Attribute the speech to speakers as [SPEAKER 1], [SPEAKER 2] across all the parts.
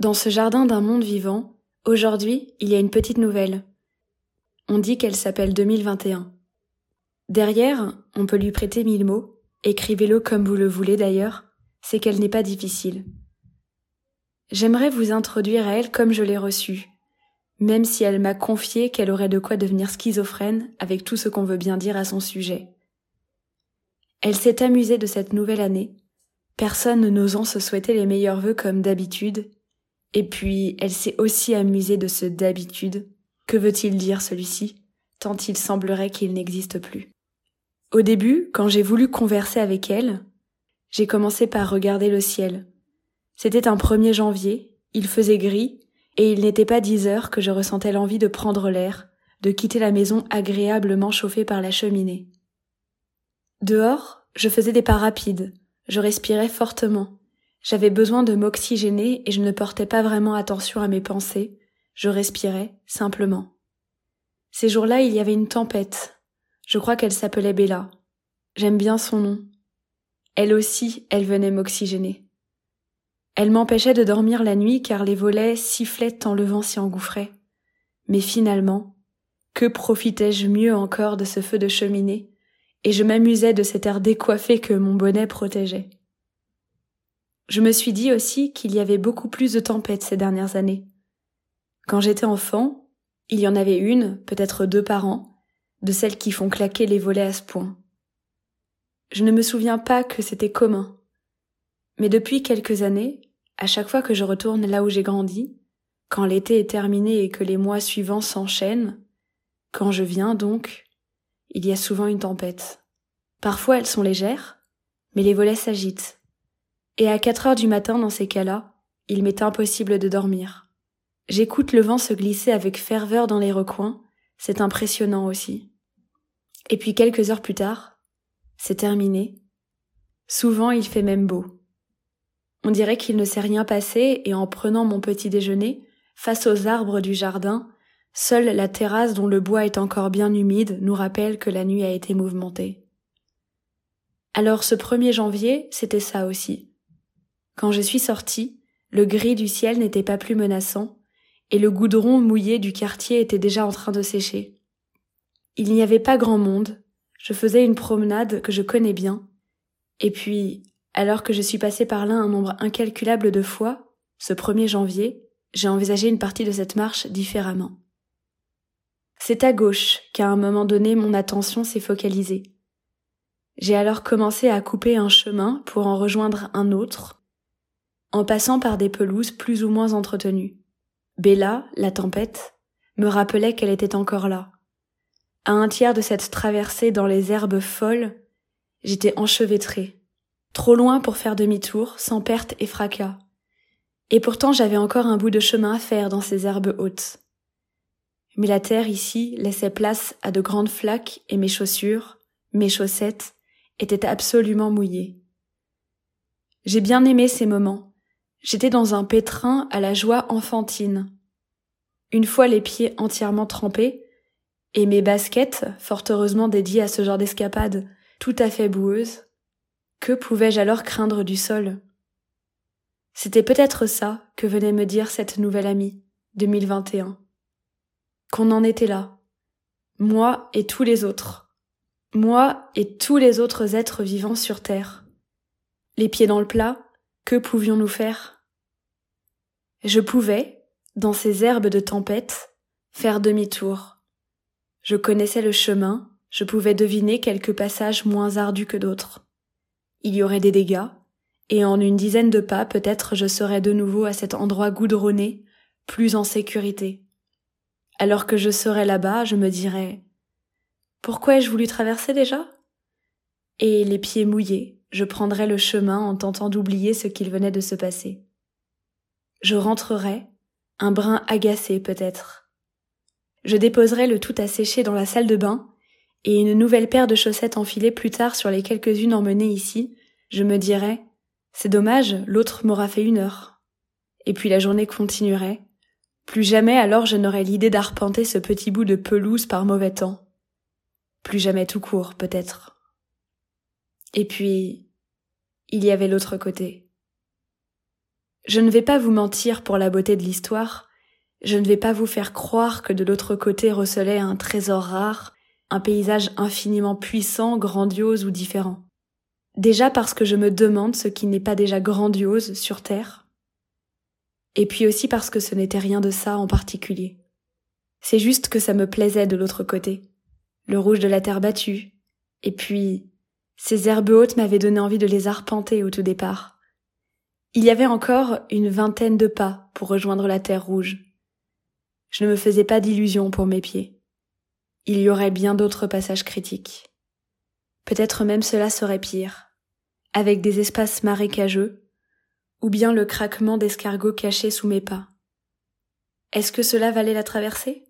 [SPEAKER 1] Dans ce jardin d'un monde vivant, aujourd'hui, il y a une petite nouvelle. On dit qu'elle s'appelle 2021. Derrière, on peut lui prêter mille mots, écrivez-le comme vous le voulez d'ailleurs, c'est qu'elle n'est pas difficile. J'aimerais vous introduire à elle comme je l'ai reçue, même si elle m'a confié qu'elle aurait de quoi devenir schizophrène avec tout ce qu'on veut bien dire à son sujet. Elle s'est amusée de cette nouvelle année, personne n'osant se souhaiter les meilleurs vœux comme d'habitude, et puis elle s'est aussi amusée de ce d'habitude. Que veut-il dire celui-ci, tant il semblerait qu'il n'existe plus. Au début, quand j'ai voulu converser avec elle, j'ai commencé par regarder le ciel. C'était un 1er janvier, il faisait gris, et il n'était pas dix heures que je ressentais l'envie de prendre l'air, de quitter la maison agréablement chauffée par la cheminée. Dehors, je faisais des pas rapides, je respirais fortement. J'avais besoin de m'oxygéner et je ne portais pas vraiment attention à mes pensées, je respirais simplement. Ces jours-là, il y avait une tempête. Je crois qu'elle s'appelait Bella. J'aime bien son nom. Elle aussi, elle venait m'oxygéner. Elle m'empêchait de dormir la nuit car les volets sifflaient tant le vent s'y engouffrait. Mais finalement, que profitais-je mieux encore de ce feu de cheminée, et je m'amusais de cet air décoiffé que mon bonnet protégeait. Je me suis dit aussi qu'il y avait beaucoup plus de tempêtes ces dernières années. Quand j'étais enfant, il y en avait une, peut-être deux par an, de celles qui font claquer les volets à ce point. Je ne me souviens pas que c'était commun. Mais depuis quelques années, à chaque fois que je retourne là où j'ai grandi, quand l'été est terminé et que les mois suivants s'enchaînent, quand je viens donc, il y a souvent une tempête. Parfois elles sont légères, mais les volets s'agitent. Et à quatre heures du matin dans ces cas-là, il m'est impossible de dormir. J'écoute le vent se glisser avec ferveur dans les recoins, c'est impressionnant aussi. Et puis quelques heures plus tard, c'est terminé. Souvent il fait même beau. On dirait qu'il ne s'est rien passé et en prenant mon petit déjeuner, face aux arbres du jardin, seule la terrasse dont le bois est encore bien humide nous rappelle que la nuit a été mouvementée. Alors ce 1er janvier, c'était ça aussi. Quand je suis sortie, le gris du ciel n'était pas plus menaçant, et le goudron mouillé du quartier était déjà en train de sécher. Il n'y avait pas grand monde, je faisais une promenade que je connais bien, et puis alors que je suis passé par là un nombre incalculable de fois, ce 1er janvier, j'ai envisagé une partie de cette marche différemment. C'est à gauche qu'à un moment donné mon attention s'est focalisée. J'ai alors commencé à couper un chemin pour en rejoindre un autre, en passant par des pelouses plus ou moins entretenues. Bella, la tempête, me rappelait qu'elle était encore là. À un tiers de cette traversée dans les herbes folles, j'étais enchevêtrée, trop loin pour faire demi-tour, sans perte et fracas. Et pourtant j'avais encore un bout de chemin à faire dans ces herbes hautes. Mais la terre ici laissait place à de grandes flaques et mes chaussures, mes chaussettes, étaient absolument mouillées. J'ai bien aimé ces moments. J'étais dans un pétrin à la joie enfantine. Une fois les pieds entièrement trempés, et mes baskets, fort heureusement dédiées à ce genre d'escapade, tout à fait boueuses, que pouvais-je alors craindre du sol? C'était peut-être ça que venait me dire cette nouvelle amie, 2021. Qu'on en était là. Moi et tous les autres. Moi et tous les autres êtres vivants sur Terre. Les pieds dans le plat, que pouvions-nous faire? Je pouvais, dans ces herbes de tempête, faire demi-tour. Je connaissais le chemin, je pouvais deviner quelques passages moins ardus que d'autres il y aurait des dégâts, et en une dizaine de pas peut-être je serais de nouveau à cet endroit goudronné, plus en sécurité. Alors que je serais là-bas, je me dirais Pourquoi ai-je voulu traverser déjà? Et les pieds mouillés, je prendrais le chemin en tentant d'oublier ce qu'il venait de se passer. Je rentrerais, un brin agacé peut-être. Je déposerais le tout à sécher dans la salle de bain et une nouvelle paire de chaussettes enfilées plus tard sur les quelques-unes emmenées ici, je me dirais c'est dommage, l'autre m'aura fait une heure. Et puis la journée continuerait. Plus jamais alors je n'aurais l'idée d'arpenter ce petit bout de pelouse par mauvais temps. Plus jamais tout court, peut-être. Et puis, il y avait l'autre côté. Je ne vais pas vous mentir pour la beauté de l'histoire, je ne vais pas vous faire croire que de l'autre côté recelait un trésor rare, un paysage infiniment puissant, grandiose ou différent. Déjà parce que je me demande ce qui n'est pas déjà grandiose sur Terre, et puis aussi parce que ce n'était rien de ça en particulier. C'est juste que ça me plaisait de l'autre côté. Le rouge de la terre battue. Et puis, ces herbes hautes m'avaient donné envie de les arpenter au tout départ. Il y avait encore une vingtaine de pas pour rejoindre la terre rouge. Je ne me faisais pas d'illusions pour mes pieds. Il y aurait bien d'autres passages critiques. Peut-être même cela serait pire, avec des espaces marécageux, ou bien le craquement d'escargots cachés sous mes pas. Est-ce que cela valait la traversée?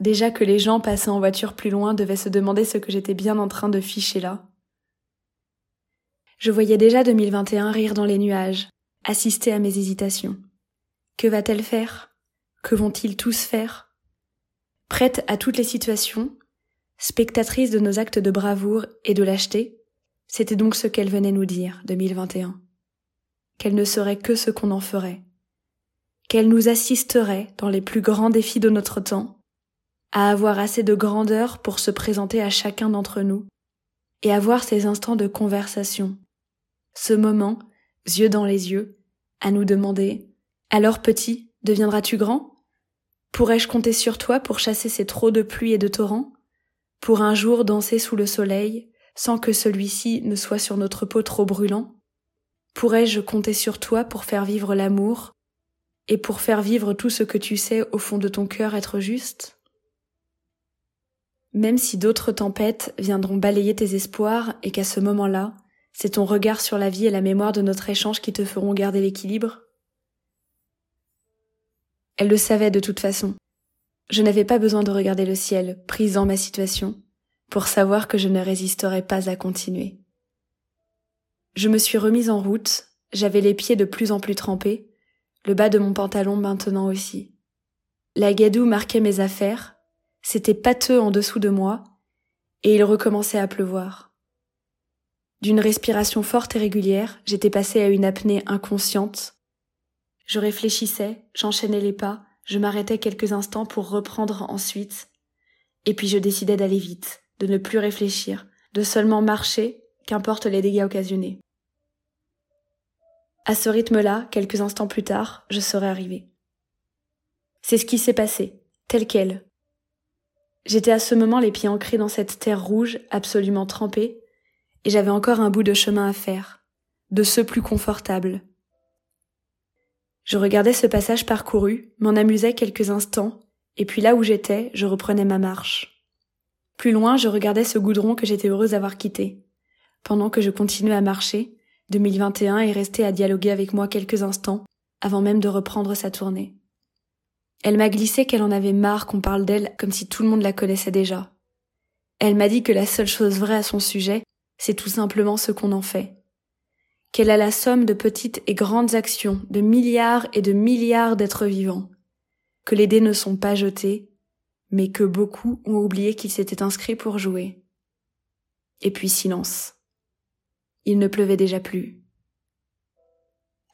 [SPEAKER 1] Déjà que les gens passant en voiture plus loin devaient se demander ce que j'étais bien en train de ficher là. Je voyais déjà 2021 rire dans les nuages, assister à mes hésitations. Que va-t-elle faire? Que vont-ils tous faire? Prête à toutes les situations, spectatrice de nos actes de bravoure et de lâcheté, c'était donc ce qu'elle venait nous dire, 2021. Qu'elle ne serait que ce qu'on en ferait. Qu'elle nous assisterait dans les plus grands défis de notre temps, à avoir assez de grandeur pour se présenter à chacun d'entre nous et avoir ces instants de conversation. Ce moment, yeux dans les yeux, à nous demander Alors petit, deviendras-tu grand? Pourrais-je compter sur toi pour chasser ces trop de pluie et de torrents? Pour un jour danser sous le soleil, sans que celui-ci ne soit sur notre peau trop brûlant? Pourrais-je compter sur toi pour faire vivre l'amour et pour faire vivre tout ce que tu sais au fond de ton cœur être juste? Même si d'autres tempêtes viendront balayer tes espoirs et qu'à ce moment-là, c'est ton regard sur la vie et la mémoire de notre échange qui te feront garder l'équilibre? Elle le savait de toute façon. Je n'avais pas besoin de regarder le ciel, prise dans ma situation, pour savoir que je ne résisterais pas à continuer. Je me suis remise en route, j'avais les pieds de plus en plus trempés, le bas de mon pantalon maintenant aussi. La gadoue marquait mes affaires, c'était pâteux en dessous de moi, et il recommençait à pleuvoir. D'une respiration forte et régulière, j'étais passée à une apnée inconsciente. Je réfléchissais, j'enchaînais les pas, je m'arrêtais quelques instants pour reprendre ensuite, et puis je décidais d'aller vite, de ne plus réfléchir, de seulement marcher, qu'importe les dégâts occasionnés. À ce rythme-là, quelques instants plus tard, je serais arrivée. C'est ce qui s'est passé, tel quel, J'étais à ce moment les pieds ancrés dans cette terre rouge, absolument trempée, et j'avais encore un bout de chemin à faire, de ceux plus confortables. Je regardais ce passage parcouru, m'en amusais quelques instants, et puis là où j'étais, je reprenais ma marche. Plus loin, je regardais ce goudron que j'étais heureuse d'avoir quitté. Pendant que je continuais à marcher, 2021 est resté à dialoguer avec moi quelques instants, avant même de reprendre sa tournée. Elle m'a glissé qu'elle en avait marre qu'on parle d'elle comme si tout le monde la connaissait déjà. Elle m'a dit que la seule chose vraie à son sujet, c'est tout simplement ce qu'on en fait. Qu'elle a la somme de petites et grandes actions, de milliards et de milliards d'êtres vivants. Que les dés ne sont pas jetés, mais que beaucoup ont oublié qu'ils s'étaient inscrits pour jouer. Et puis silence. Il ne pleuvait déjà plus.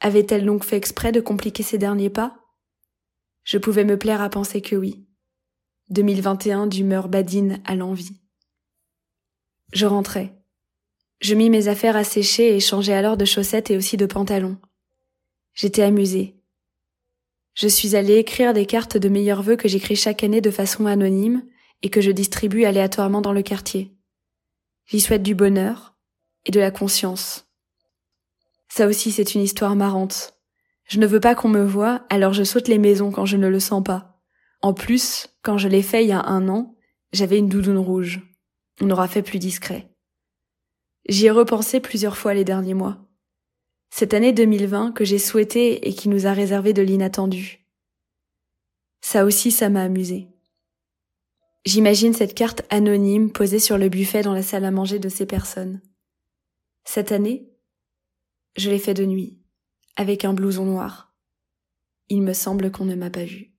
[SPEAKER 1] Avait-elle donc fait exprès de compliquer ses derniers pas? Je pouvais me plaire à penser que oui. 2021 d'humeur badine à l'envie. Je rentrais. Je mis mes affaires à sécher et changeais alors de chaussettes et aussi de pantalons. J'étais amusée. Je suis allée écrire des cartes de meilleurs vœux que j'écris chaque année de façon anonyme et que je distribue aléatoirement dans le quartier. J'y souhaite du bonheur et de la conscience. Ça aussi c'est une histoire marrante. Je ne veux pas qu'on me voie, alors je saute les maisons quand je ne le sens pas. En plus, quand je l'ai fait il y a un an, j'avais une doudoune rouge. On aura fait plus discret. J'y ai repensé plusieurs fois les derniers mois. Cette année 2020 que j'ai souhaité et qui nous a réservé de l'inattendu. Ça aussi, ça m'a amusé. J'imagine cette carte anonyme posée sur le buffet dans la salle à manger de ces personnes. Cette année, je l'ai fait de nuit avec un blouson noir. Il me semble qu'on ne m'a pas vu.